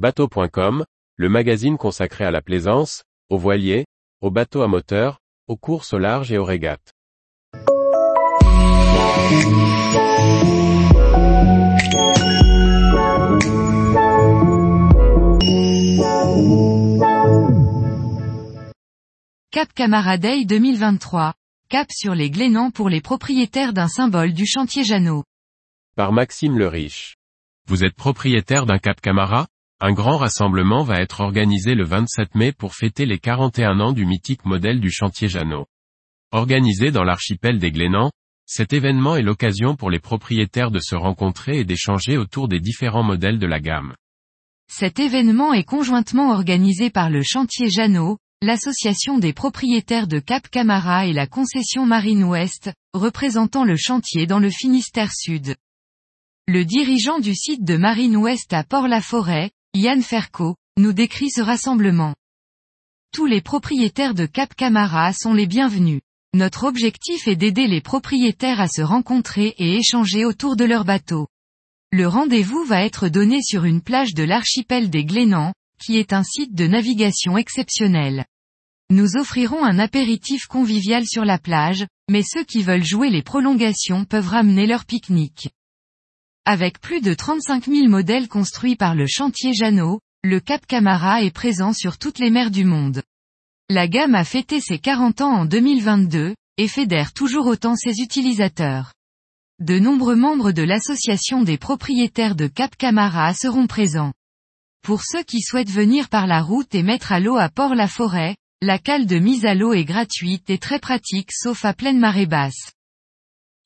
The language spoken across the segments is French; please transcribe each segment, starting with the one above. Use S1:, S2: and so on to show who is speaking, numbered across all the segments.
S1: Bateau.com, le magazine consacré à la plaisance, aux voiliers, aux bateaux à moteur, aux courses au large et aux régates.
S2: Cap Camara Day 2023. Cap sur les Glénans pour les propriétaires d'un symbole du chantier Jeannot.
S1: Par Maxime le Riche. Vous êtes propriétaire d'un Cap Camara? Un grand rassemblement va être organisé le 27 mai pour fêter les 41 ans du mythique modèle du chantier Jeannot. Organisé dans l'archipel des Glénans, cet événement est l'occasion pour les propriétaires de se rencontrer et d'échanger autour des différents modèles de la gamme.
S2: Cet événement est conjointement organisé par le chantier Jeannot, l'association des propriétaires de Cap Camara et la concession Marine Ouest, représentant le chantier dans le Finistère Sud. Le dirigeant du site de Marine Ouest à Port-la-Forêt, Yann Ferco, nous décrit ce rassemblement. Tous les propriétaires de Cap Camara sont les bienvenus. Notre objectif est d'aider les propriétaires à se rencontrer et échanger autour de leur bateau. Le rendez-vous va être donné sur une plage de l'archipel des Glénans, qui est un site de navigation exceptionnel. Nous offrirons un apéritif convivial sur la plage, mais ceux qui veulent jouer les prolongations peuvent ramener leur pique-nique. Avec plus de 35 000 modèles construits par le chantier Jeannot, le Cap Camara est présent sur toutes les mers du monde. La gamme a fêté ses 40 ans en 2022, et fédère toujours autant ses utilisateurs. De nombreux membres de l'association des propriétaires de Cap Camara seront présents. Pour ceux qui souhaitent venir par la route et mettre à l'eau à Port-la-Forêt, la cale de mise à l'eau est gratuite et très pratique sauf à pleine marée basse.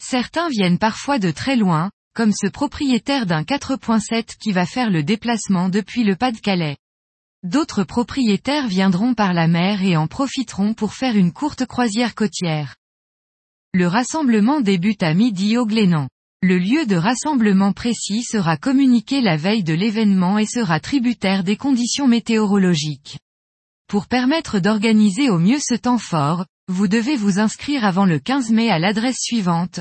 S2: Certains viennent parfois de très loin, comme ce propriétaire d'un 4.7 qui va faire le déplacement depuis le Pas-de-Calais. D'autres propriétaires viendront par la mer et en profiteront pour faire une courte croisière côtière. Le rassemblement débute à midi au Glénan. Le lieu de rassemblement précis sera communiqué la veille de l'événement et sera tributaire des conditions météorologiques. Pour permettre d'organiser au mieux ce temps fort, vous devez vous inscrire avant le 15 mai à l'adresse suivante,